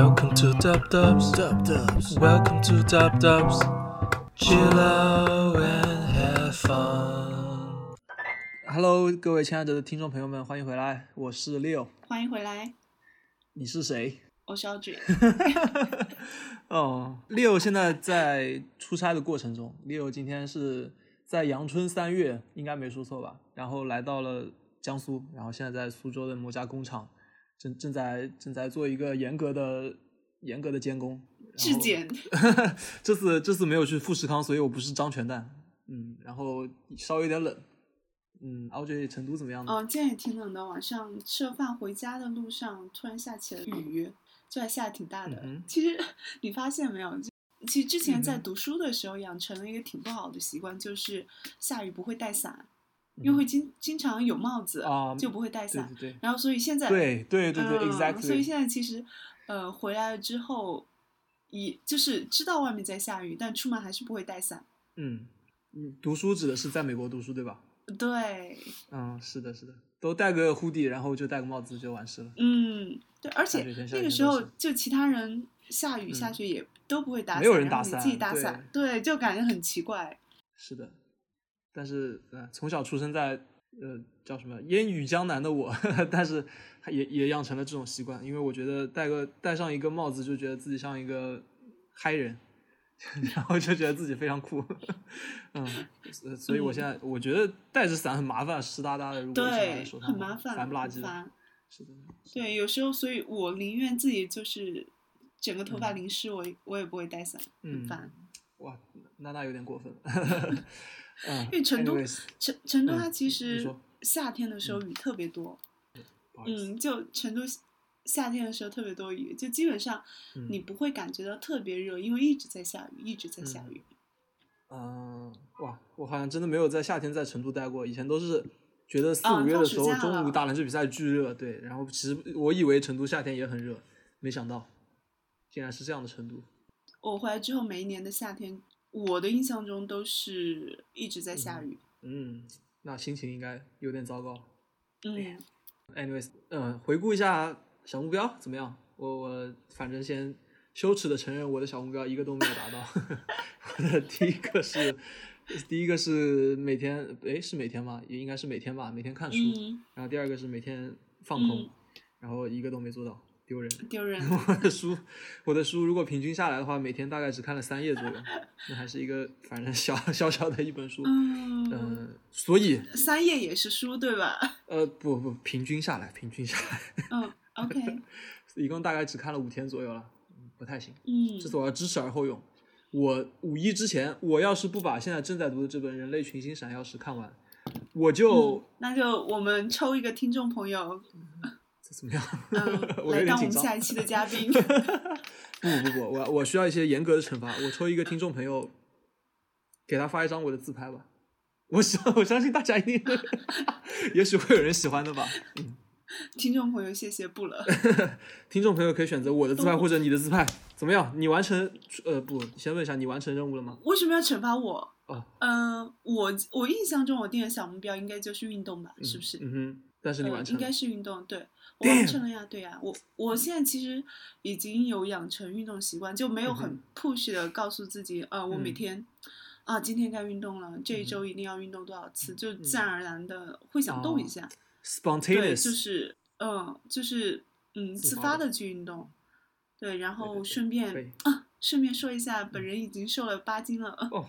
Welcome to Dub Dubs. Dub Dubs. Welcome to Dub Dubs. Chill out and have fun. Hello，各位亲爱的听众朋友们，欢迎回来，我是 Leo，欢迎回来，你是谁？我是 Audrey。哦，Leo 现在在出差的过程中，Leo 今天是在阳春三月，应该没说错吧？然后来到了江苏，然后现在在苏州的某家工厂，正正在正在做一个严格的严格的监工。质检，这次这次没有去富士康，所以我不是张全蛋。嗯，然后稍微有点冷。嗯，Audrey 成都怎么样呢？嗯，今天也挺冷的。晚上吃了饭回家的路上，突然下起了雨，就还下的挺大的。嗯其实你发现没有？就其实之前在读书的时候养成了一个挺不好的习惯，就是下雨不会带伞，嗯因为会经经常有帽子，啊就不会带伞。对对然后所以现在对对对对。所以现在其实呃回来了之后，也就是知道外面在下雨，但出门还是不会带伞。嗯，嗯，读书指的是在美国读书对吧？对，嗯，是的，是的，都戴个 hoodie，然后就戴个帽子就完事了。嗯，对，而且那个时候就其他人下雨下嗯雪也都不会打伞，没有人打伞自己打对伞，对，就感觉很奇怪。是的，但是呃，从小出生在呃叫什么烟雨江南的我，但是也也养成了这种习惯，因为我觉得戴个戴上一个帽子，就觉得自己像一个嗨人，然后就觉得自己非常酷。嗯，呃所以我现在我觉得带着伞很麻烦，湿哒哒的，如果对，很麻烦，烦不拉几的。很烦。是的，对，有时候，所以我宁愿自己就是整个头发嗯淋湿，我也我也不会带伞，很嗯烦。哇，娜娜有点过分了。嗯，因为成都成成都嗯它其实夏天的时候雨特别多，嗯，就成都夏天的时候特别多雨，就基本上嗯你不会感觉到特别热，因为一直在下雨，一直在下嗯雨。嗯，哇，我好像真的没有在夏天在成都待过，以前都是觉得四啊五月的时候、中午打篮球比赛巨热，对，然后其实我以为成都夏天也很热，没想到竟然是这样的程度。我回来之后，每一年的夏天，我的印象中都是一直在下雨。嗯，那心情应该有点糟糕。嗯，Anyways，嗯、回顾一下小目标怎么样？我我反正先羞耻的承认我的小目标一个都没有达到。我的第一个是，第一个是每天，诶，是每天吗？也应该是每天吧，每天看书。嗯然后第二个是每天放空，嗯然后一个都没做到，丢人。丢人。我的书，我的书如果平均下来的话，每天大概只看了三页左右，那还是一个反正小 小小的一本书。嗯，嗯、所以三页也是书对吧？呃不不，平均下来，平均下来，嗯，OK，一共大概只看了五天左右了，嗯不太行。嗯这次我要知耻而后勇。我五一之前，我要是不把现在正在读的这本《人类群星闪耀时》看完，我就、嗯，那就我们抽一个听众朋友，这怎么样？来当我们。下一期的嘉宾。不不不，我我需要一些严格的惩罚。我抽一个听众朋友，给他发一张我的自拍吧。我相我相信大家一定，也许会有人喜欢的吧。嗯，听众朋友，谢谢不了。听众朋友可以选择我的自拍或者你的自拍，怎么样？你完成呃不，先问一下你完成任务了吗？为什么要惩罚我？哦，嗯，我我印象中我定的小目标应该就是运动吧，是不是？嗯哼，但是你呃完成了。应该是运动，对我完成了呀，对呀，我我现在其实已经有养成运动习惯，就没有嗯很 push 的告诉自己，呃，我每嗯。天、啊今天该运动了，这一嗯周一定要运动多少次，就自然而然的会想动一下，对，Spontaneous，就是嗯，就是嗯自发的去运动，对，然后顺便啊顺便说一下，本人已经瘦了八斤了，哦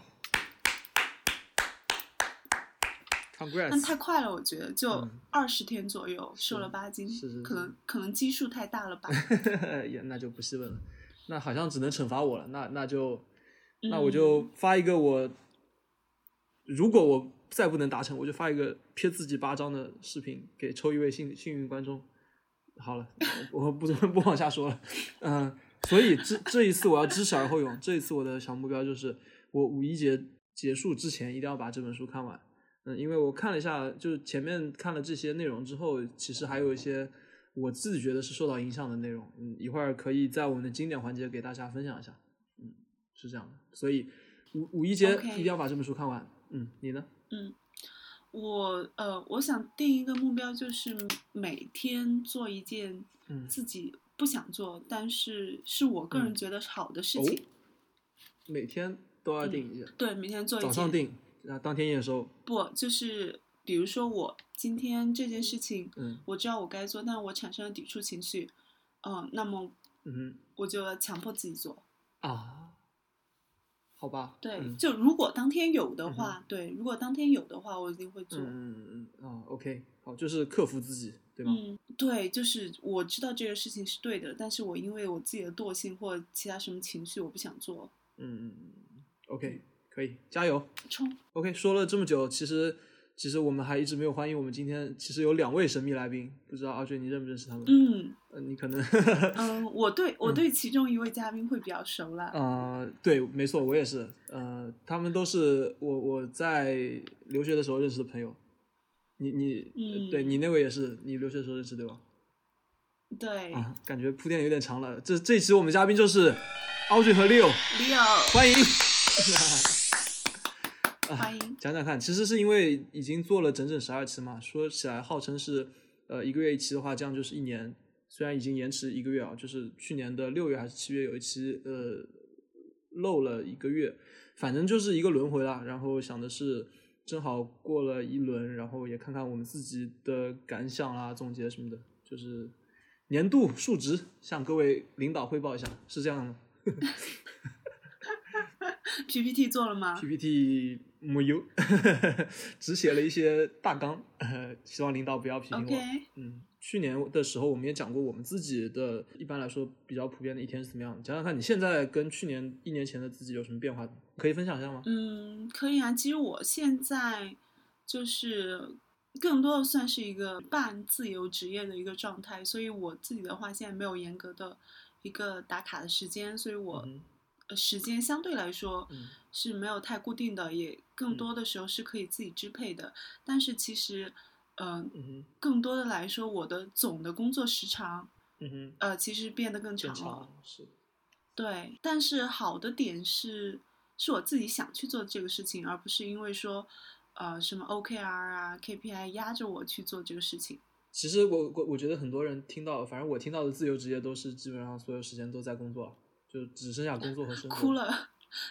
但太快了，我觉得就嗯二十天左右瘦了八斤，是是是可能可能基数太大了吧。也那就不细问了。那好像只能惩罚我了。那那就那我嗯就发一个我，如果我再不能达成，我就发一个贴自己巴掌的视频给抽一位幸幸运观众。好了，我不 不往下说了。嗯、所以这这一次我要知耻而后勇。这一次我的小目标就是，我五一节结束之前一定要把这本书看完。嗯，因为我看了一下，就是前面看了这些内容之后，其实还有一些我自己觉得是受到影响的内容。嗯，一会儿可以在我们的经典环节给大家分享一下。嗯，是这样的。所以五五一节一定要把这本书看完。嗯，你呢？嗯，我呃，我想定一个目标，就是每天做一件嗯自己不想做，但是是我个人嗯觉得好的事哦情。每天都要定一件，对，每天做一件。早上定，然后当天验收。不，就是比如说我今天这件事情，嗯我知道我该做，但我产生了抵触情绪，嗯、那么嗯我就要强迫自己做。啊，好吧。对，嗯就如果当天有的嗯话，对，如果当天有的话，我一定会做。嗯嗯嗯，OK，好，就是克服自己，对吗？嗯，对，就是我知道这个事情是对的，但是我因为我自己的惰性或者其他什么情绪，我不想做。嗯嗯嗯，OK，可以，加油。冲！OK，说了这么久，其实其实我们还一直没有欢迎我们今天其实有两位神秘来宾，不知道阿俊你认不认识他们？嗯呃，你可能嗯，我对我对其中一位嘉宾会比较熟了。呃，对，没错，我也是，呃，他们都是我我在留学的时候认识的朋友。你你、嗯对嗯你那位也是你留学的时候认识对吧？对啊，感觉铺垫有点长了。这这一期我们嘉宾就是 Audrey 和 Leo，，Leo，欢迎。欢迎。讲讲看，其实是因为已经做了整整十二期嘛，说起来号称是呃一个月一期的话，这样就是一年。虽然已经延迟一个月啊，就是去年的六月还是七月有一期呃漏了一个月，反正就是一个轮回啦。然后想的是正好过了一轮，然后也看看我们自己的感想啊、总结什么的，就是年度数值向各位领导汇报一下，是这样吗？PPT 做了吗？PPT 没有，只写了一些大纲，呃，希望领导不要批评我。嗯，去年的时候我们也讲过我们自己的，一般来说比较普遍的一天是怎么样的。讲讲看你现在跟去年一年前的自己有什么变化，可以分享一下吗？嗯，可以啊。其实我现在就是更多的算是一个半自由职业的一个状态，所以我自己的话现在没有严格的一个打卡的时间，所以我时间相对来说嗯是没有太固定的，也更多的时候是可以自己支配的。但是其实，嗯、嗯更多的来说，我的总的工作时长，嗯哼，呃，其实变得更长了。长是对，但是好的点是，是我自己想去做这个事情，而不是因为说，呃，什么 OKR 啊、KPI 压着我去做这个事情。其实我我我觉得很多人听到，反正我听到的自由职业都是基本上所有时间都在工作，就只剩下工作和生活。哭了。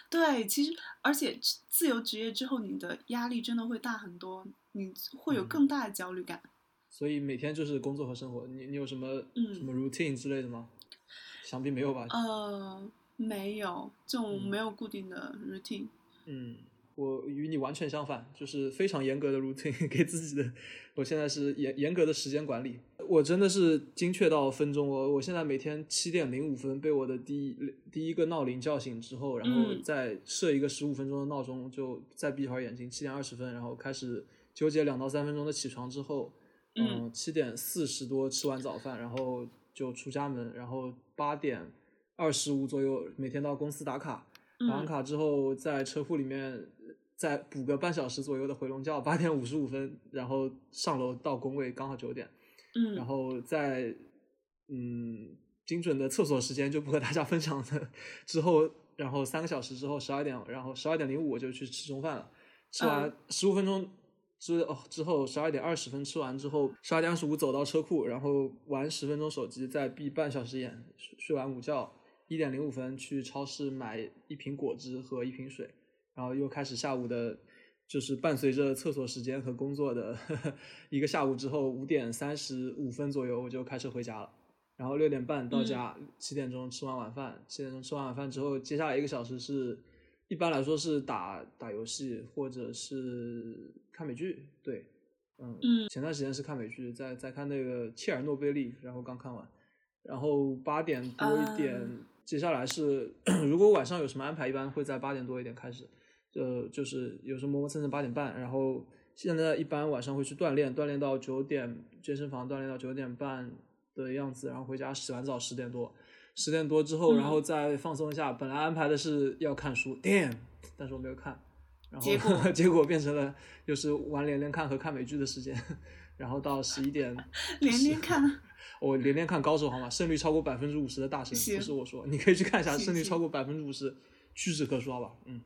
对，其实而且自自由职业之后，你的压力真的会大很多，你会有嗯更大的焦虑感。所以每天就是工作和生活。你你有什么、嗯什么 routine 之类的吗？想必没有吧？呃，没有这种嗯没有固定的 routine。嗯，我与你完全相反，就是非常严格的 routine 给自己的。我现在是严严格的时间管理，我真的是精确到分钟。我我现在每天七点零五分被我的第一第一个闹铃叫醒之后，然后嗯再设一个十五分钟的闹钟，就再闭一会儿眼睛，七点二十分，然后开始纠结两到三分钟的起床之后，嗯嗯，七点四十多吃完早饭，然后就出家门，然后八点二十五左右每天到公司打卡，打完嗯卡之后在车库里面再补个半小时左右的回笼觉，八点五十五分，然后上楼到工位刚好九点，嗯，然后在嗯精准的厕所时间就不和大家分享了。之后，然后三个小时之后十二点，然后十二点零五我就去吃中饭了，吃完嗯十五分钟。之哦，之后十二点二十分吃完之后，十二点二十五走到车库，然后玩十分钟手机，再闭半小时眼，睡睡完午觉，一点零五分去超市买一瓶果汁和一瓶水，然后又开始下午的，就是伴随着厕所时间和工作的 一个下午之后，五点三十五分左右我就开车回家了，然后六点半到家，七、点钟吃完晚饭，七点钟吃完晚饭之后，接下来一个小时是，一般来说是打打游戏或者是看美剧，对，嗯，嗯。前段时间是看美剧，在在看那个切尔诺贝利，然后刚看完，然后八点多一点，啊。接下来是 如果晚上有什么安排，一般会在八点多一点开始，呃，就是有时候磨磨蹭蹭八点半，然后现在一般晚上会去锻炼，锻炼到九点，健身房锻炼到九点半的样子，然后回家洗完澡十点多，十点多之后，嗯然后再放松一下。本来安排的是要看书，damn，但是我没有看，然后结果 结果变成了就是玩连连看和看美剧的时间，然后到十一点，连连看。我连连看高手好吗？胜率超过百分之五十的大神，不是我说，你可以去看一下，胜率超过百分之五十，屈指可数，好吧？嗯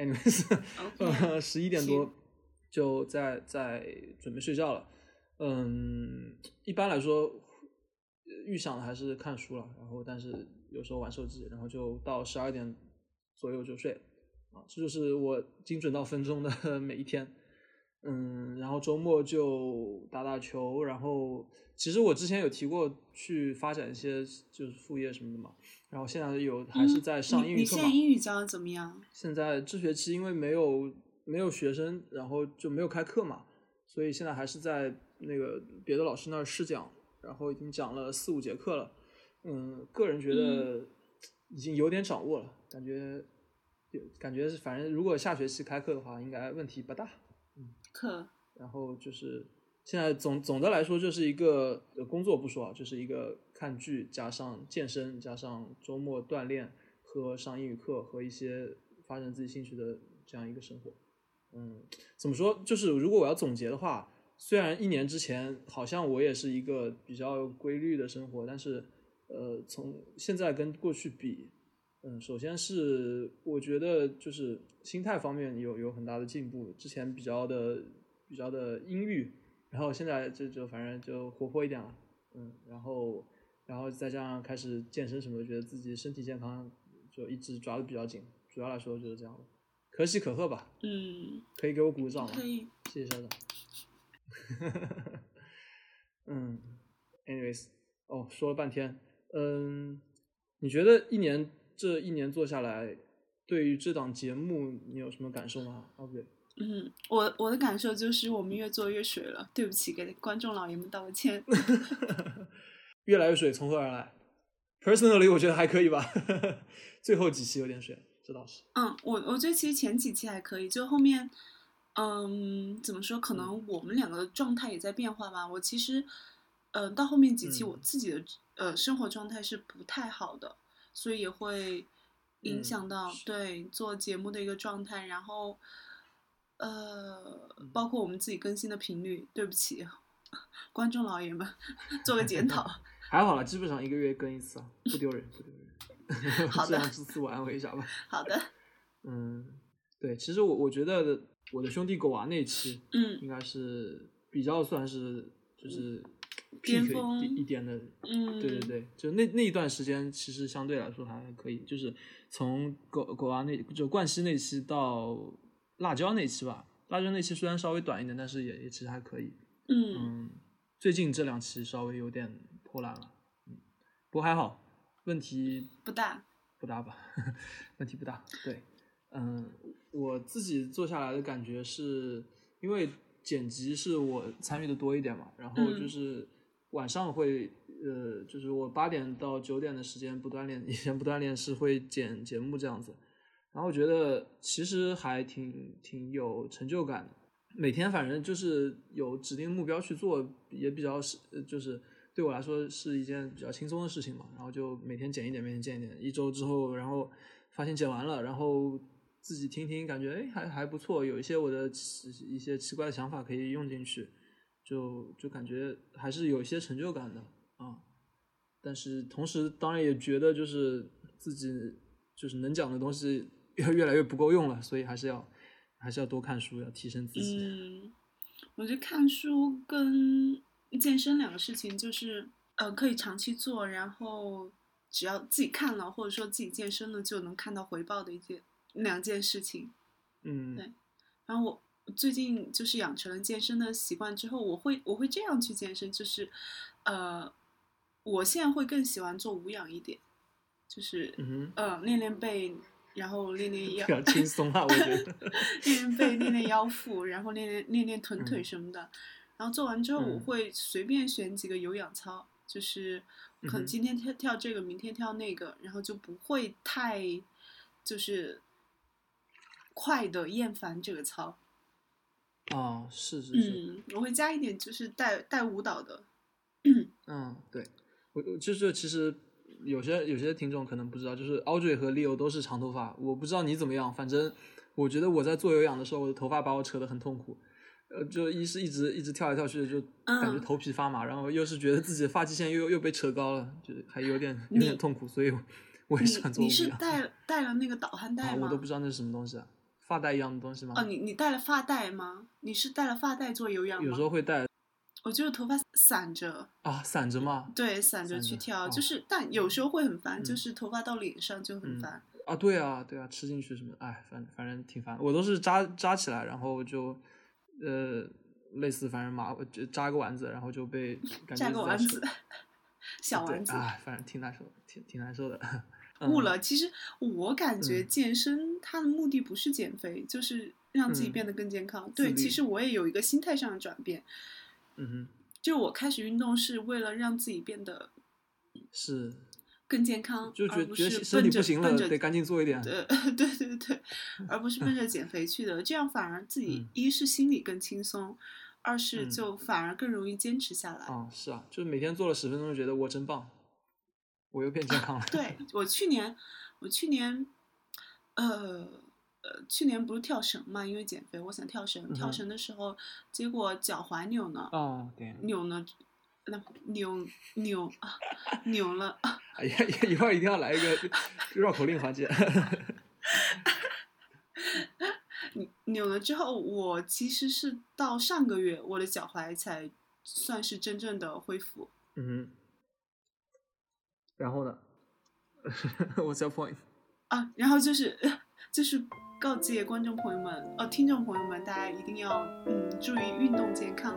，anyways，呃，十一点多就在在准备睡觉了。嗯，一般来说，预想的还是看书了，然后但是有时候玩手机，然后就到十二点左右就睡啊，这就是我精准到分钟的 每一天。嗯，然后周末就打打球，然后其实我之前有提过去发展一些就是副业什么的嘛，然后现在有还是在上英语课嘛。你现在英语教的怎么样？现在这学期因为没有没有学生，然后就没有开课嘛，所以现在还是在那个别的老师那儿试讲，然后已经讲了四五节课了。嗯，个人觉得已经有点掌握了，感觉有感觉是反正如果下学期开课的话，应该问题不大。课，然后就是现在总总的来说就是一个工作不说啊，就是一个看剧加上健身加上周末锻炼和上英语课和一些发展自己兴趣的这样一个生活。嗯，怎么说？就是如果我要总结的话，虽然一年之前好像我也是一个比较规律的生活，但是呃，从现在跟过去比，嗯，首先是我觉得就是心态方面有有很大的进步，之前比较的比较的阴郁，然后现在就就反正就活泼一点了，嗯，然后然后再加上开始健身什么的，觉得自己身体健康就一直抓的比较紧，主要来说就是这样的，可喜可贺吧，嗯，可以给我鼓个掌吗？可以。谢谢校长。嗯，anyways，哦，说了半天，嗯，你觉得一年这一年做下来，对于这档节目你有什么感受吗？哦，不对，嗯，我我的感受就是我们越做越水了，对不起，给观众老爷们道个歉。越来越水从何而来？Personally，我觉得还可以吧，最后几期有点水，这倒是。嗯，我我觉得其实前几期还可以，就后面，嗯，怎么说？可能我们两个的状态也在变化吧。我其实，呃，到后面几期嗯我自己的呃生活状态是不太好的，所以也会影嗯响到、是对做节目的一个状态，然后，呃，嗯包括我们自己更新的频率。对不起，观众老爷们，做个检讨。还好了，基本上一个月更一次啊，不丢人，不丢人。好的自自我安慰一下吧。好的，嗯，对，其实我我觉得我的兄弟狗啊那期，嗯应该是比较算是就是巅峰一一点的，嗯，对对对，就那那一段时间其实相对来说还可以，就是从狗狗啊那就冠希那期到辣椒那期吧，辣椒那期虽然稍微短一点，但是也也其实还可以。嗯嗯，最近这两期稍微有点破烂了，嗯，不过还好，问题不大。不大吧，问题不大。对，嗯，我自己做下来的感觉是，因为剪辑是我参与的多一点嘛，然后就嗯是晚上会，呃，就是我八点到九点的时间不锻炼，以前不锻炼是会剪节目这样子，然后我觉得其实还挺挺有成就感的。每天反正就是有指定目标去做，也比较是就是对我来说是一件比较轻松的事情嘛。然后就每天剪一点，每天剪一点，一周之后，然后发现剪完了，然后自己听听，感觉哎还还不错，有一些我的奇一些奇怪的想法可以用进去，就就感觉还是有一些成就感的啊。但是同时当然也觉得就是自己就是能讲的东西越越来越不够用了，所以还是要还是要多看书，要提升自己。嗯，我觉得看书跟健身两个事情，就是呃可以长期做，然后只要自己看了，或者说自己健身了，就能看到回报的一件两件事情。嗯，对然后我最近就是养成了健身的习惯之后，我会我会这样去健身，就是呃，我现在会更喜欢做无氧一点，就是嗯呃练练背，然后练练，腰比，较轻松啊，我觉得。练练背，练练腰腹，然后练练练练臀腿嗯什么的。然后做完之后，我嗯会随便选几个有氧操，就是可能今天跳跳这个，明天跳那个，然后就不会太就是快的厌烦这个操。哦，是是是，嗯，我会加一点就是带带舞蹈的。嗯，对，我我就是其实有些有些听众可能不知道，就是 Audrey 和 Leo 都是长头发，我不知道你怎么样，反正我觉得我在做有氧的时候，我的头发把我扯得很痛苦。呃，就一是一直一直跳来跳去的，就感觉嗯头皮发麻，然后又是觉得自己的发际线又又被扯高了，就是还有点有点痛苦，所以我我也你喜欢做无你是。带带了那个导汗带啊，吗？我都不知道那是什么东西啊，发带一样的东西吗？哦，你你带了发带吗？你是带了发带做有氧吗？有时候会带，我就是头发散着，啊，散着吗？对，散着去跳，哦就是但有时候会很烦，就嗯是头发到脸上就很嗯烦。啊，对啊，对啊，吃进去什么，哎，反反正挺烦。我都是扎扎起来，然后就呃，类似反正麻就扎个丸子，然后就被扎个丸子，小丸子。哎，反正挺难受，挺挺难受的。嗯悟了，其实我感觉嗯。健身它的目的不是减肥，就是让自己嗯变得更健康。对，其实我也有一个心态上的转变，嗯哼，就我开始运动是为了让自己变得是，更健康，就觉而不觉得身体是奔着不行了，得赶紧做一点。对。对对对，而不是奔着减肥去的，这样反而自己嗯。一是心里更轻松，二是嗯。就反而更容易坚持下来。啊，是啊，就是每天做了十分钟，就觉得我真棒，我又变健康了。对我去年，我去年，呃呃，去年不是跳绳嘛，因为减肥，我想跳绳。跳绳的时候，结果脚踝扭了。哦，对，扭呢，那扭扭啊，扭了。哎呀，一会儿一定要来一个 绕口令环节。扭了之后，我其实是到上个月，我的脚踝才算是真正的恢复。嗯哼，然后呢？What's your point？啊，然后就是 就是告诫观众朋友们，呃，听众朋友们，大家一定要嗯注意运动健康。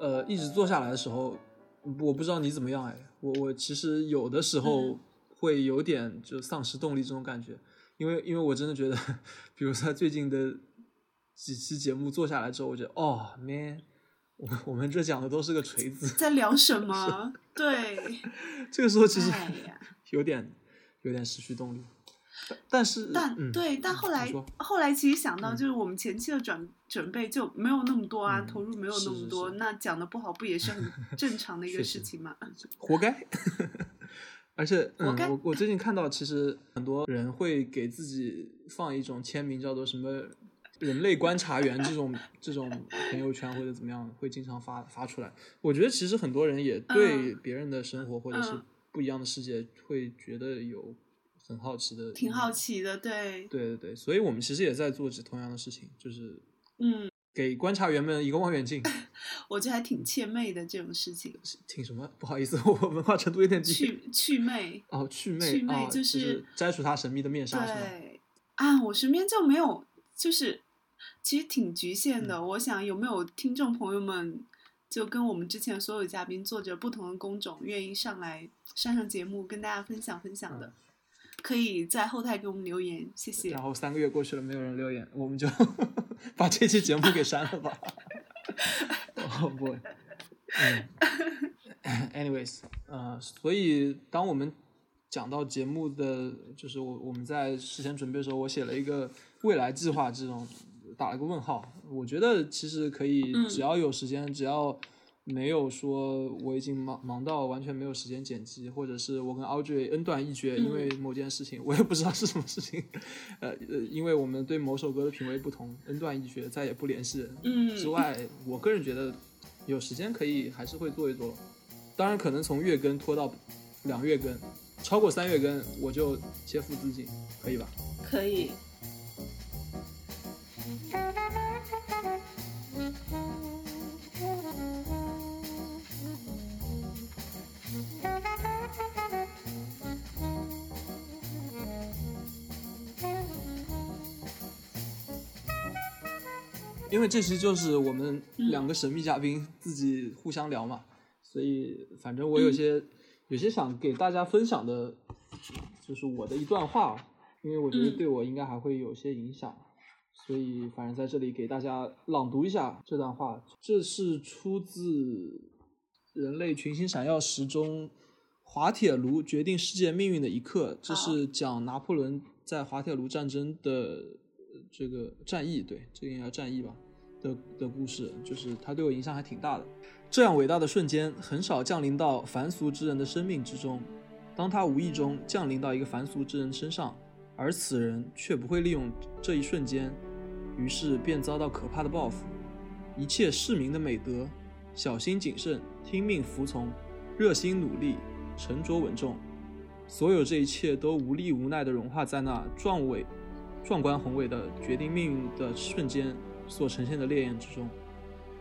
呃，一直坐下来的时候，我不知道你怎么样哎，我我其实有的时候嗯会有点就丧失动力这种感觉，因为因为我真的觉得，比如说最近的几期节目做下来之后，我觉得哦，man，我们我们这讲的都是个锤子，在聊什么？对，这个时候其实 有点有点失去动力，但但是但、嗯、对，但嗯后来后来其实想到，嗯就是我们前期的准准备就没有那么多啊，嗯投入没有那么多，是那讲的不好不也是很正常的 一个事情吗？活该。而且，嗯，我我最近看到，其实很多人会给自己放一种签名，叫做什么“人类观察员”这种这种朋友圈或者怎么样，会经常发发出来。我觉得其实很多人也对别人的生活或者是嗯不一样的世界，会觉得有很好奇的，挺好。奇的，对，对对对，所以我们其实也在做着同样的事情，就是嗯，给观察员们一个望远镜。我觉得还挺怯媚的这种事情，挺什么？不好意思，我文化程度有点低。祛祛魅，哦，祛魅，祛魅啊、就就是摘除他神秘的面纱？对啊，我身边就没有，就是其实挺局限嗯的。我想有没有听众朋友们，就跟我们之前所有嘉宾做着不同的工种，愿意上来上上节目跟大家分享分享的，可以在后台给我们留言，谢谢然。后三个月过去了，没有人留言，我们就 把这期节目给删了吧。哦不，嗯，anyways，呃，所以当我们讲到节目的，就是我我们在事前准备的时候，我写了一个未来计划，这种打了个问号。我觉得其实可以，嗯只要有时间，只要没有说我已经忙忙到完全没有时间剪辑，或者是我跟 Audrey 恩断义绝，因为某件事情，我也不知道是什么事情，呃呃，因为我们对某首歌的品味不同，恩断义绝，再也不联系嗯之外，我个人觉得有时间可以还是会做一做，当然可能从月更拖到两月更，超过三月更我就切腹自尽，可以吧？可以。因为这期就是我们嗯。两个神秘嘉宾自己互相聊嘛，所以反正我有些、有些想给大家分享的，就是我的一段话，因为我觉得嗯。对我应该还会有些影响，所以反正在这里给大家朗读一下这段话。这是出自《人类群星闪耀时》中滑铁卢决定世界命运的一刻，这是讲拿破仑在滑铁卢战争的呃这个战役，对，这个应该叫战役吧的的故事，就是他对我影响还挺大的。这样伟大的瞬间很少降临到凡俗之人的生命之中，当他无意中降临到一个凡俗之人身上，而此人却不会利用这一瞬间，于是便遭到可怕的报复。一切市民的美德，小心谨慎，听命服从，热心努力，沉着稳重。所有这一切都无力无奈地融化在那壮伟、壮观宏伟的决定命运的瞬间所呈现的烈焰之中。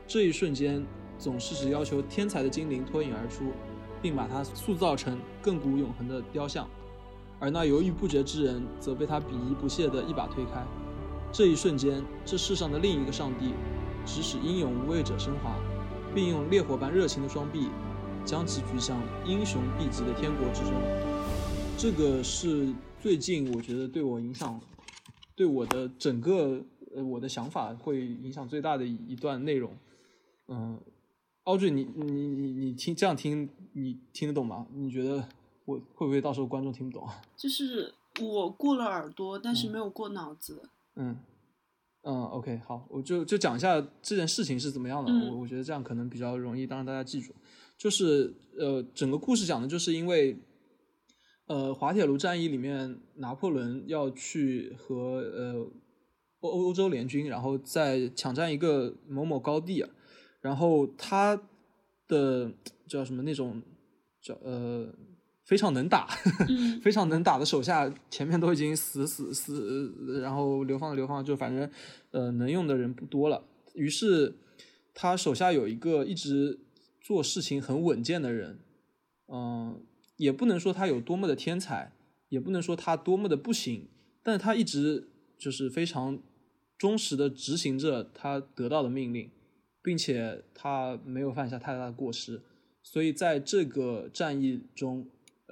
这一瞬间，总是只要求天才的精灵脱颖而出，并把它塑造成亘古永恒的雕像，而那犹豫不决之人，则被他鄙夷不屑地一把推开。这一瞬间，这世上的另一个上帝，指使英勇无畏者升华，并用烈火般热情的双臂，将其举向英雄毕极的天国之中。这个是最近我觉得对我影响，对我的整个呃我的想法会影响最大的一段内容。嗯，奥俊，你你你你听这样听，你听得懂吗？你觉得我会不会到时候观众听不懂啊？就是我过了耳朵，但是没有过脑子。嗯嗯，OK，好，我就就讲一下这件事情是怎么样的。嗯我我觉得这样可能比较容易，当让大家记住。就是呃，整个故事讲的就是因为呃滑铁卢战役里面，拿破仑要去和呃欧欧洲联军，然后再抢占一个某某高地啊，然后他的叫什么那种叫呃非常能打，嗯非常能打的手下前面都已经死死死，然后流放的流放，就反正呃能用的人不多了。于是他手下有一个一直做事情很稳健的人，嗯、也不能说他有多么的天才，也不能说他多么的不行，但是他一直就是非常忠实的执行着他得到的命令，并且他没有犯下太大的过失，所以在这个战役中，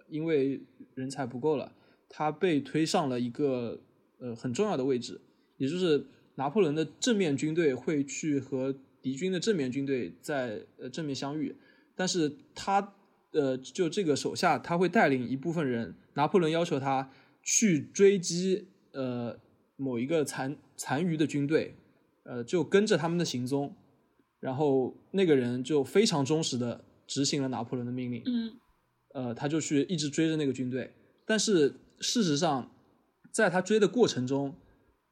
因为人才不够了，他被推上了一个呃很重要的位置，也就是拿破仑的正面军队会去和敌军的正面军队在呃正面相遇，但是他呃就这个手下他会带领一部分人，拿破仑要求他去追击呃某一个残残余的军队，呃就跟着他们的行踪，然后那个人就非常忠实的执行了拿破仑的命令，嗯。呃，他就去一直追着那个军队，但是事实上，在他追的过程中，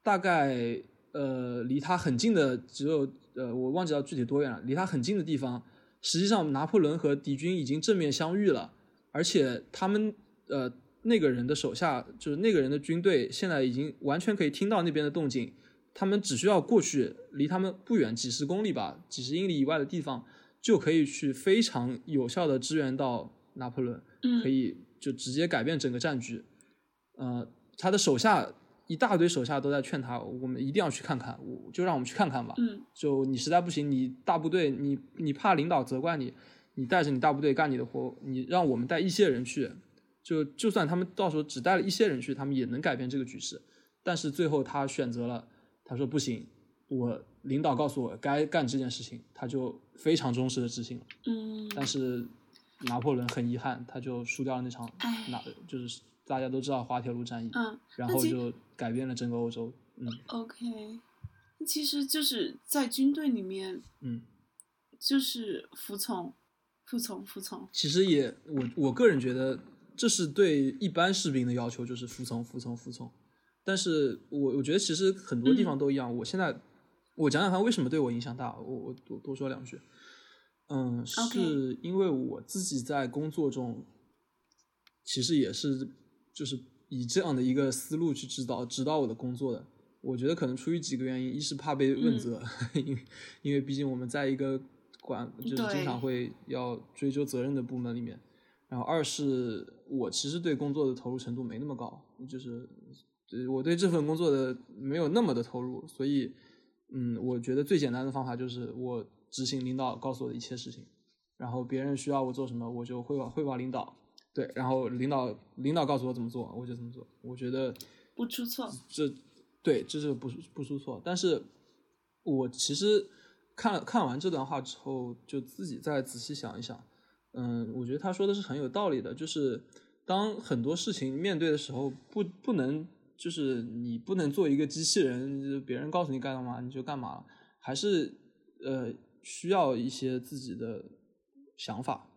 大概呃离他很近的只有呃我忘记到具体多远了，离他很近的地方，实际上拿破仑和敌军已经正面相遇了，而且他们呃那个人的手下就是那个人的军队现在已经完全可以听到那边的动静，他们只需要过去，离他们不远几十公里吧，几十英里以外的地方，就可以去非常有效的支援到拿破仑。嗯，可以就直接改变整个战局。呃，他的手下一大堆手下都在劝他，我们一定要去看看，我就让我们去看看吧。嗯就你实在不行，你大部队，你你怕领导责怪你，你带着你大部队干你的活，你让我们带一些人去，就就算他们到时候只带了一些人去，他们也能改变这个局势。但是最后他选择了，他说不行，我领导告诉我该干这件事情，他就非常忠实的执行了。嗯，但是拿破仑很遗憾，他就输掉了那场唉拿，就是大家都知道滑铁卢战役，嗯然后就改变了整个欧洲。嗯，OK，其实就是在军队里面，嗯，就是服从，服从，服从。其实也我我个人觉得这是对一般士兵的要求，就是服从服从服从。但是我我觉得其实很多地方都一样。我现在我讲讲看为什么对我影响大，我我多多说两句。嗯，是因为我自己在工作中，其实也是就是以这样的一个思路去指导指导我的工作的。我觉得可能出于几个原因，一是怕被问责，因为因为毕竟我们在一个管就是经常会要追究责任的部门里面。然后二是我其实对工作的投入程度没那么高，就是呃我对这份工作的没有那么的投入，所以嗯，我觉得最简单的方法就是我执行领导告诉我的一切事情，然后别人需要我做什么，我就汇报汇报领导，对，然后领导领导告诉我怎么做，我就怎么做。我觉得不出错。这对这是不不出错，但是我其实看了看完这段话之后，就自己再仔细想一想，嗯，我觉得他说的是很有道理的，就是当很多事情面对的时候，不不能就是你不能做一个机器人，就是别人告诉你干嘛你就干嘛，还是呃需要一些自己的想法，对，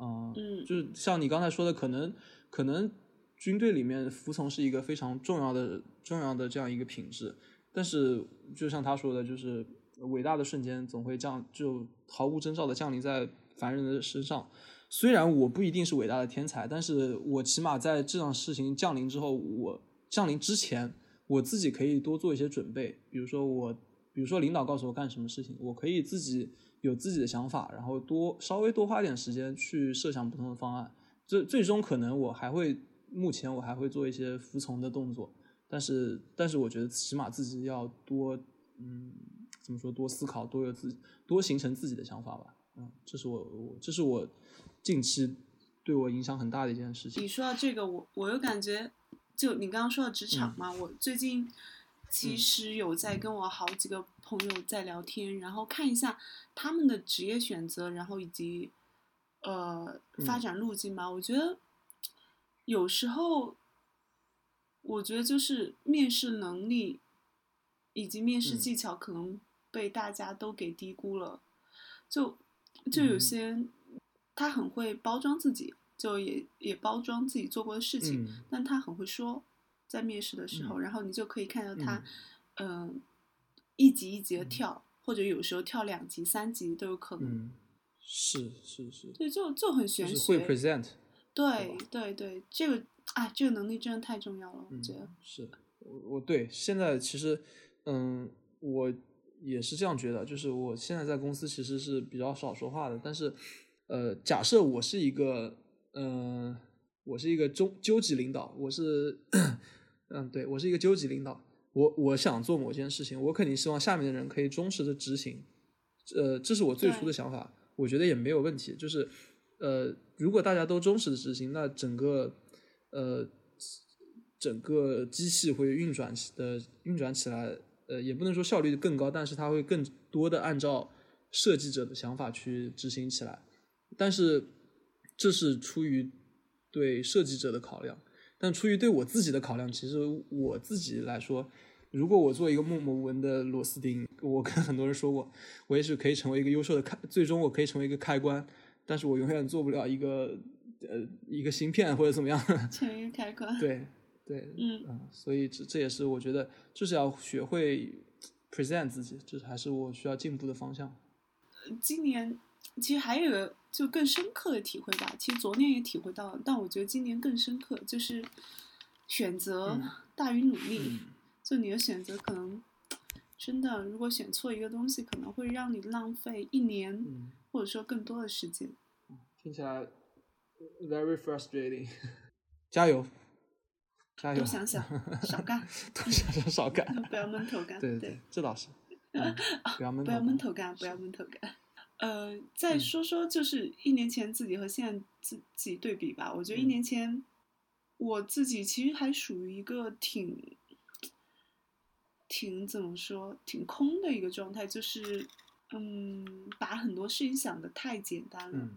嗯，嗯就是像你刚才说的，可能可能军队里面服从是一个非常重要的重要的这样一个品质，但是就像他说的，就是伟大的瞬间总会降，就毫无征兆的降临在凡人的身上。虽然我不一定是伟大的天才，但是我起码在这样事情降临之后，我降临之前，我自己可以多做一些准备。比如说我，比如说领导告诉我干什么事情，我可以自己有自己的想法，然后多稍微多花点时间去设想不同的方案。最最终可能我还会，目前我还会做一些服从的动作，但是但是我觉得起码自己要多，嗯，怎么说，多思考，多有自多形成自己的想法吧。嗯，这是我我这是我近期对我影响很大的一件事情。你说到这个，我我又感觉，就你刚刚说到职场嘛，我最近其实有在跟我好几个朋友在聊天，然后看一下他们的职业选择，然后以及呃发展路径吧。我觉得有时候，我觉得就是面试能力以及面试技巧可能被大家都给低估了，就就有些。他很会包装自己，就也也包装自己做过的事情，嗯。但他很会说，在面试的时候，然后你就可以看到他，嗯、一级一级的跳，或者有时候跳两级、三级都有可能。嗯，是是是，对，就就很玄就是会。present。对对对，这个啊，这个能力真的太重要了，我觉得。嗯、是我我对现在其实嗯，我也是这样觉得，就是我现在在公司其实是比较少说话的，但是呃，假设我是一个嗯、呃，我是一个中究级领导，我是嗯，对我是一个究级领导，我我想做某件事情，我肯定希望下面的人可以忠实的执行，呃，这是我最初的想法，我觉得也没有问题，就是呃，如果大家都忠实的执行，那整个呃整个机器会运转起的运转起来，呃，也不能说效率更高，但是它会更多的按照设计者的想法去执行起来。但是这是出于对设计者的考量，但出于对我自己的考量，其实我自己来说，如果我做一个默默无闻的螺丝钉，我跟很多人说过，我也许可以成为一个优秀的开，最终我可以成为一个开关，但是我永远做不了一个呃一个芯片或者怎么样。成一个开关。对对，嗯所以这这也是我觉得就是要学会 present 自己，这还是我需要进步的方向。今年其实还有一个就更深刻的体会吧，其实昨天也体会到了，但我觉得今年更深刻，就是选择嗯大于努力。嗯就你的选择可能真的，如果选错一个东西，可能会让你浪费一年，嗯，或者说更多的时间。听起来 very frustrating。加油，加油！多想想，少干，多想想，少干。不要闷头干。对对对，这倒是。嗯不要闷不要闷头干，不要闷头干。呃，再说说就是一年前自己和现在自己对比吧。我觉得一嗯年前我自己其实还属于一个挺挺怎么说，挺空的一个状态，就是嗯，把很多事情想的太简单了。嗯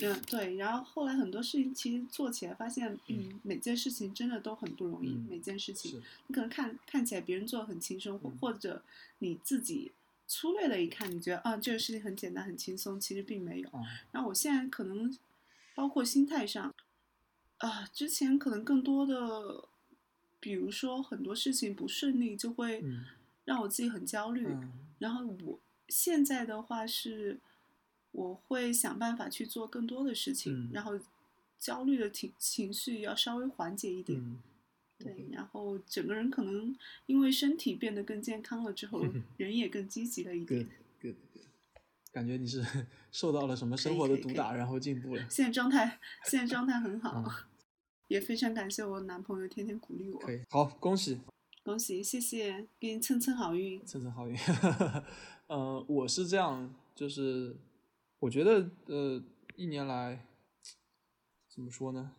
嗯，对，然后后来很多事情其实做起来，发现，嗯，每件事情真的都很不容易。嗯每件事情，你可能看看起来别人做的很轻松，或者你自己粗略的一看，你觉得啊这个事情很简单很轻松，其实并没有。啊然后我现在可能包括心态上，啊，之前可能更多的，比如说很多事情不顺利，就会嗯让我自己很焦虑。嗯然后我现在的话是，我会想办法去做更多的事情，嗯然后焦虑的情情绪要稍微缓解一点。嗯对，然后整个人可能因为身体变得更健康了之后，人也更积极了一点，good。good good。感觉你是 受到了什么生活的毒打，然后进步了。现在状态，现在状态很好，嗯 也非常感谢我男朋友天天鼓励我可，以，好，恭喜，恭喜，谢谢，给你蹭蹭好运。蹭蹭好运。呃，我是这样，就是我觉得呃，一年来怎么说呢？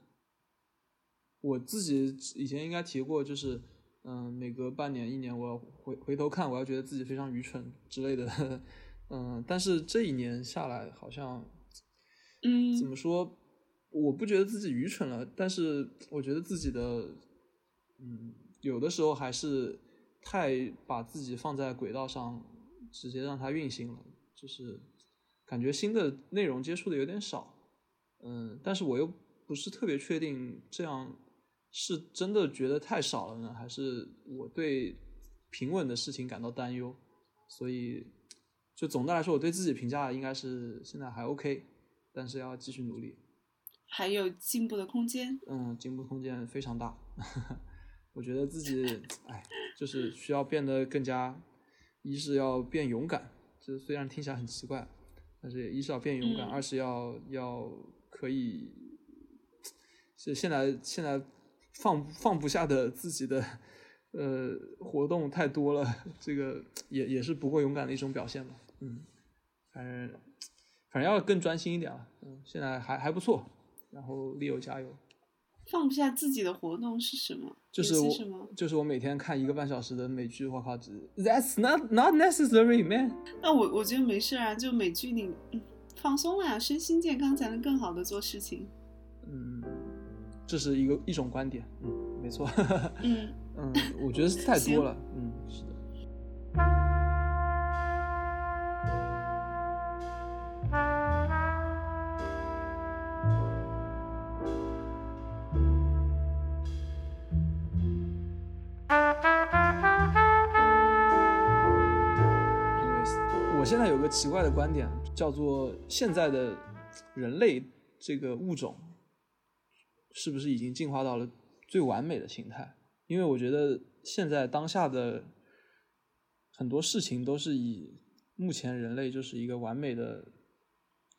我自己以前应该提过，就是嗯、每隔半年、一年，我要回回头看，我要觉得自己非常愚蠢之类的。嗯、但是这一年下来，好像怎嗯么说？我不觉得自己愚蠢了，但是我觉得自己的，嗯，有的时候还是太把自己放在轨道上，直接让它运行了，就是感觉新的内容接触的有点少，嗯，但是我又不是特别确定这样是真的觉得太少了呢，还是我对平稳的事情感到担忧？所以就总的来说，我对自己评价应该是现在还 OK，但是要继续努力。还有进步的空间。嗯，进步空间非常大。我觉得自己，哎，就是需要变得更加，一是要变勇敢，这虽然听起来很奇怪，但是一是要变勇敢，嗯二是要要可以，是现在现在放放不下的自己的呃活动太多了，这个也也是不够勇敢的一种表现吧。嗯，反正反正要更专心一点了。嗯，现在还还不错，然后 Leo 加油。放不下自己的活动是什么？就是什么我，？就是我每天看一个半小时的美剧，我靠，这 That's not not necessary, man。那我我觉得没事啊，就美剧你嗯放松了呀，身心健康才能更好的做事情。嗯，这是一个一种观点，嗯，没错，嗯，嗯，我觉得是太多了，嗯，是的。我现在有个奇怪的观点，叫做现在的人类这个物种是不是已经进化到了最完美的形态？因为我觉得现在当下的很多事情都是以目前人类就是一个完美的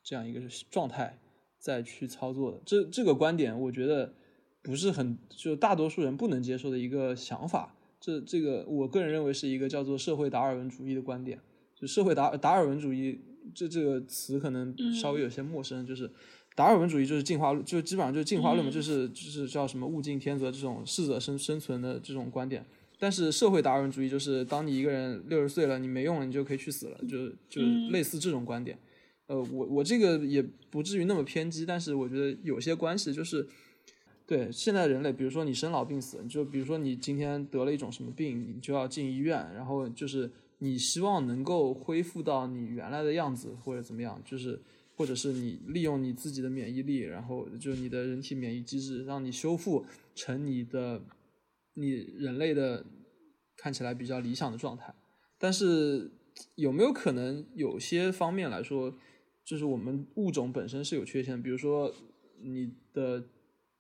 这样一个状态再去操作的。这这个观点，我觉得不是很就大多数人不能接受的一个想法。这这个我个人认为是一个叫做社会达尔文主义的观点。就社会达达尔文主义这这个词可能稍微有些陌生，就是达尔文主义就是进化论，就基本上就是进化论嘛，嗯就是就是叫什么物竞天择这种适者生生存的这种观点。但是社会达尔文主义就是当你一个人六十岁了，你没用了，你就可以去死了，就就嗯类似这种观点。呃，我我这个也不至于那么偏激，但是我觉得有些关系就是。对现在人类，比如说你生老病死，就比如说你今天得了一种什么病，你就要进医院，然后就是你希望能够恢复到你原来的样子，或者怎么样，就是或者是你利用你自己的免疫力，然后就你的人体免疫机制，让你修复成你的你人类的看起来比较理想的状态。但是有没有可能有些方面来说，就是我们物种本身是有缺陷，比如说你的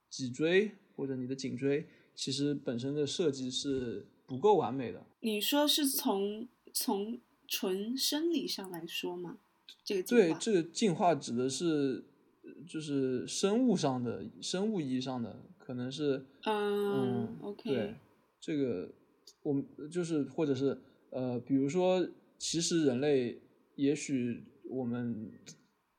脊椎或者你的颈椎，其实本身的设计是不够完美的。你说是从从纯生理上来说吗？这个进对，这个进化指的是呃就是生物上的、生物意义上的，可能是嗯，OK，对，这个我们就是或者是呃，比如说，其实人类也许我们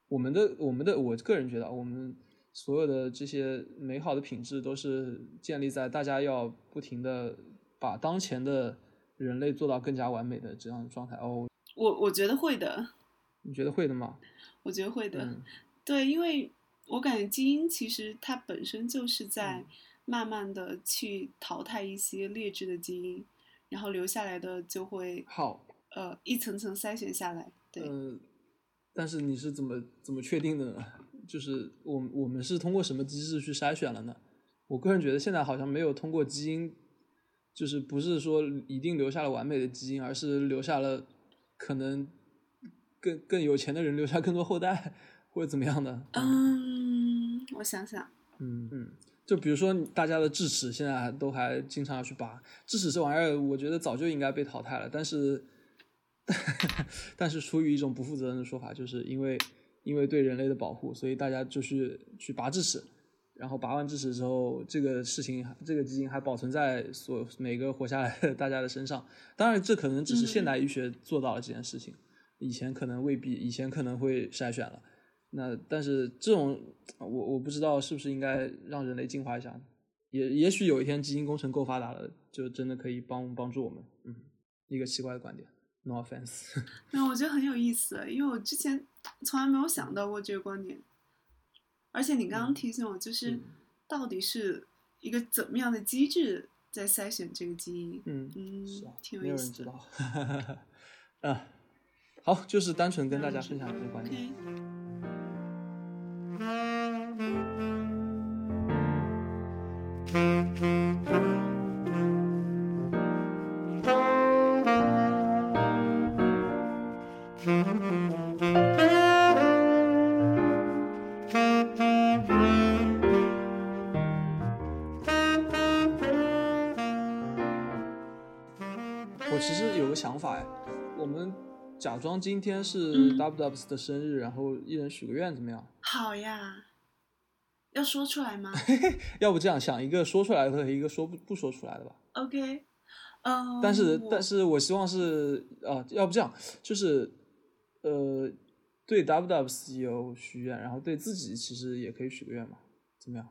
我们的我们的我个人觉得啊，我们所有的这些美好的品质都是建立在大家要不停的把当前的人类做到更加完美的这样的状态。哦，我我觉得会的，你觉得会的吗？我觉得会的。嗯对，因为我感觉基因其实它本身就是在嗯慢慢的去淘汰一些劣质的基因，然后留下来的就会好，呃一层层筛选下来。对，呃，但是你是怎么怎么确定的呢？就是我们我们是通过什么机制去筛选了呢？我个人觉得现在好像没有通过基因，就是不是说一定留下了完美的基因，而是留下了可能更更有钱的人留下更多后代，或者怎么样的。嗯，我想想，嗯嗯，就比如说大家的智齿现在都还经常要去拔，智齿这玩意儿，我觉得早就应该被淘汰了，但是，但是出于一种不负责任的说法，就是因为因为对人类的保护，所以大家就去去拔智齿，然后拔完智齿之后，这个事情这个基因还保存在所每个活下来的大家的身上。当然，这可能只是现代医学做到了这件事情，以前可能未必，以前可能会筛选了。那但是这种我我不知道是不是应该让人类进化一下，也也许有一天基因工程够发达了，就真的可以帮帮助我们。嗯，一个奇怪的观点，no offense。那我觉得很有意思，因为我之前从来没有想到过这个观点，而且你刚刚嗯提醒我，就是嗯到底是一个怎么样的机制在筛选这个基因？嗯，嗯挺没有意思的。有人知道。啊，好，就是单纯跟大家分享一个观点。我其实有个想法哎，我们。假装今天是嗯 Dub Dubs 的生日，然后一人许个愿，怎么样？好呀，要说出来吗 要不这样想一个说出来的和一个说不不说出来的吧。？OK，嗯、但是但是我希望是啊，要不这样就是呃，对 Dub Dubs 有许愿，然后对自己其实也可以许个愿嘛，怎么样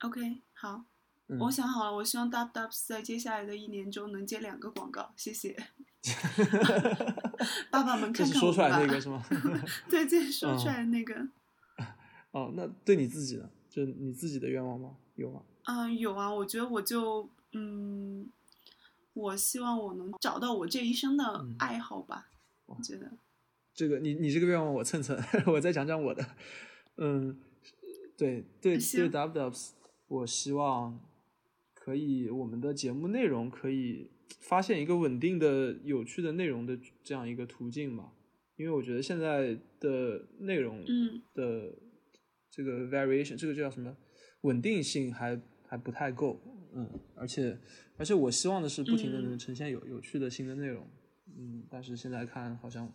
？OK 好，嗯我想好了，我希望 Dub Dubs 在接下来的一年中能接两个广告，谢谢。爸爸们这是看看我说出来那个是吗？对，这是说出嗯来的那个。哦，那对你自己呢？就你自己的愿望吗？有吗？啊、有啊，我觉得我就嗯，我希望我能找到我这一生的嗯爱好吧。我觉得，这个你你这个愿望我蹭蹭，我再讲讲我的。嗯，对对行对，Dub Dubs，我希望可以我们的节目内容可以发现一个稳定的、有趣的内容的这样一个途径吧。因为我觉得现在的内容嗯的这个 variation，这个叫什么稳定性还还不太够。嗯，而且而且我希望的是不停的能嗯呈现有有趣的新的内容。嗯，但是现在看好像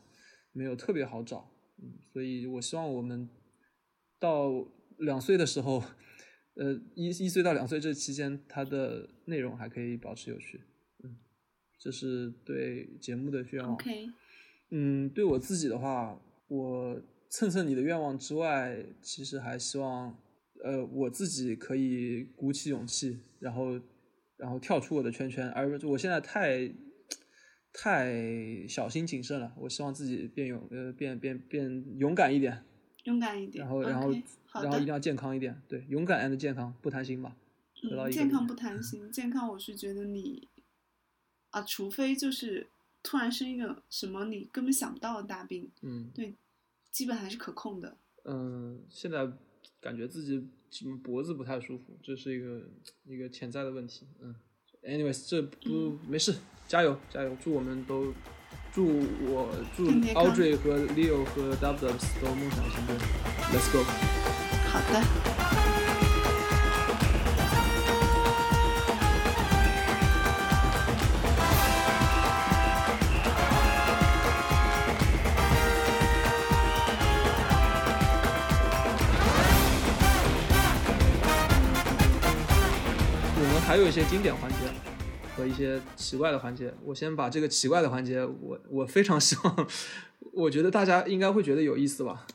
没有特别好找。嗯，所以我希望我们到两岁的时候，呃，一一岁到两岁这期间，它的内容还可以保持有趣。嗯，这是对节目的愿望。，OK，嗯，对我自己的话，我蹭蹭你的愿望之外，其实还希望，呃，我自己可以鼓起勇气，然后，然后跳出我的圈圈，而我现在太，太小心谨慎了。我希望自己变勇，呃，变变变勇敢一点，勇敢一点。然后，然后然后一定要健康一点，对，勇敢 and 健康，不贪心吧。健康不贪心，健康我是觉得你啊，除非就是突然生一个什么你根本想不到的大病，嗯对，基本还是可控的。嗯，现在感觉自己什么脖子不太舒服，这是一个一个潜在的问题。嗯，anyways，这不、嗯没事，加油加油，祝我们都祝我祝 Audrey 和 Leo 和 Dub Dubs 都梦想成真，Let's go。好的，还有一些经典环节和一些奇怪的环节。我先把这个奇怪的环节，我我非常希望，我觉得大家应该会觉得有意思吧。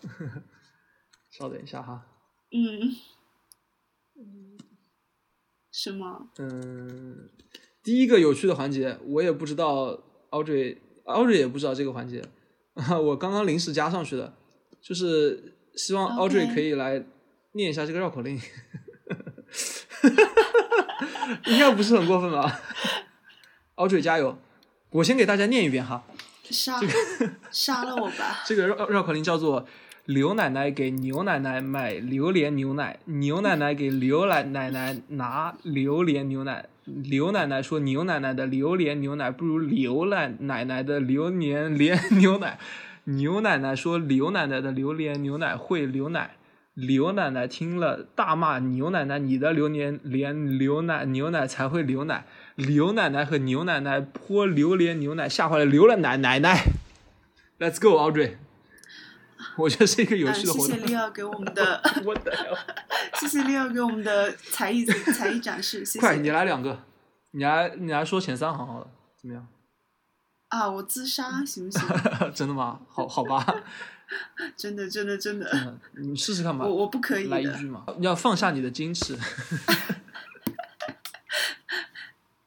稍等一下哈，嗯，什么？嗯，第一个有趣的环节，我也不知道，Audrey Audrey 也不知道这个环节，我刚刚临时加上去的，就是希望 Audrey 可以来念一下这个绕口令，应该不是很过分吧？Audrey 加油！我先给大家念一遍哈，杀 杀了我吧！这个绕绕口令叫做刘奶奶给牛奶奶买榴莲牛奶，牛奶奶给刘奶奶奶拿榴莲牛奶。刘奶奶说：“牛奶奶的榴莲牛奶不如刘奶奶奶的榴莲莲牛奶。”牛奶奶说：“刘奶奶的榴莲牛奶会流奶。”刘奶奶听了大骂牛奶奶：“你的榴莲连牛奶牛奶才会流奶。”刘奶奶和牛奶奶泼榴莲牛奶，吓坏了刘了奶奶奶。Let's go, Audrey。我觉得是一个有趣的活动。谢谢 Leo 给我们的，我的！谢谢 Leo 给我们的才艺才艺展示，谢快，你。来两个，你来你来说前三行好了，怎么样？啊，我自杀行不行？真的吗？好好吧，真的，真的，真的，嗯你试试看吧。我我不可以。来一句嘛，要放下你的矜持。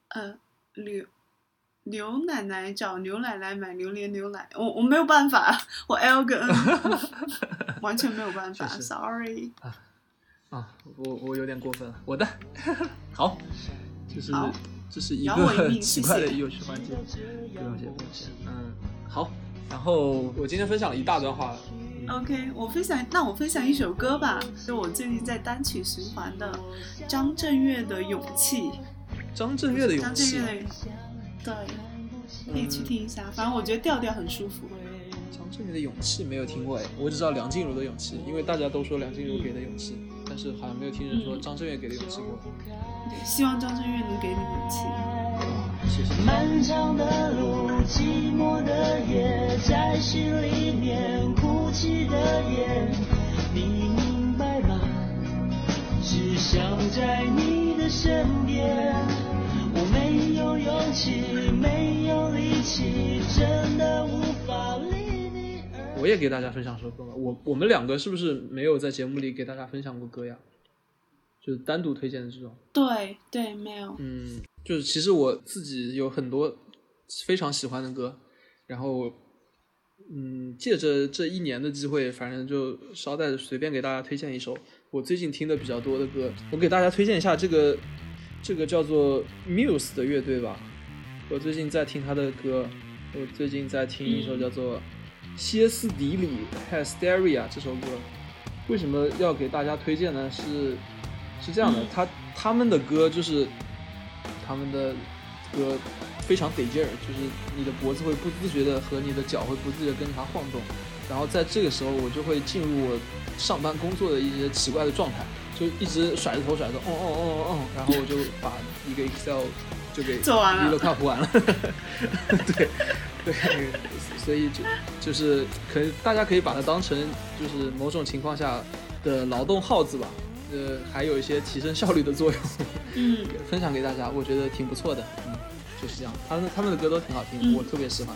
呃，刘刘奶奶找牛奶奶买榴莲牛奶，我我没有办法，我 L 跟 N 完全没有办法，sorry。啊，我我有点过分了。我的，好，就是好这是一个很奇怪的谢谢有趣环节，不用谢不用谢。嗯，好。然后我今天分享了一大段话，OK，我分享，那我分享一首歌吧，就我最近在单曲循环的张震岳的《勇气》。张震岳的勇气张震气岳。的，对，可以去听一下，反正我觉得调调很舒服。张震岳的勇气没有听过哎，我只知道梁静茹的勇气，因为大家都说梁静茹给的勇气，但是好像没有听人说张震岳给的勇气过。对，希望张震岳能给你。漫长的路，寂寞的夜，在心里面哭泣的夜，你明白吗？只想在你的身边，我没有勇气，没有力气，真我也给大家分享首歌吧。我我们两个是不是没有在节目里给大家分享过歌呀？就是单独推荐的这种。对对，没有。嗯，就是其实我自己有很多非常喜欢的歌，然后嗯，借着这一年的机会，反正就捎带着随便给大家推荐一首我最近听的比较多的歌。我给大家推荐一下这个这个叫做 Muse 的乐队吧。我最近在听他的歌，我最近在听一首叫做《歇斯底里 Hysteria》这首歌。为什么要给大家推荐呢？是是这样的，嗯他他们的歌就是他们的歌非常得劲儿，就是你的脖子会不自觉的和你的脚会不自觉地跟着它晃动，然后在这个时候我就会进入我上班工作的一些奇怪的状态，就一直甩着头甩着，哦哦哦哦哦，然后我就把一个 Excel 就给做完了 look up 完了，对对，所以就就是可能大家可以把它当成就是某种情况下的劳动号子吧，呃，还有一些提升效率的作用。嗯，分享给大家，我觉得挺不错的，嗯，就是这样。他们他们的歌都挺好听，嗯我特别喜欢。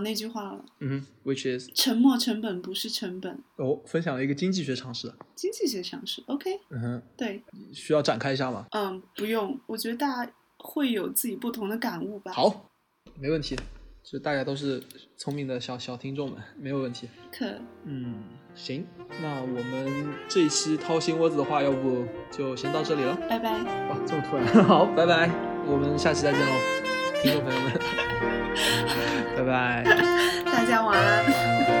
那句话了，嗯哼，which is 沉没成本不是成本，哦，分享了一个经济学常识。经济学常识。OK，嗯哼，对，需要展开一下吗？嗯，不用，我觉得大家会有自己不同的感悟吧。，好，没问题，就大家都是聪明的小小听众们，没有问题。可嗯，行，那我们这一期掏心窝子的话，要不就先到这里了。拜拜。哇，这么突然，好，拜拜，我们下期再见喽，听众朋友们，拜拜，大家晚安。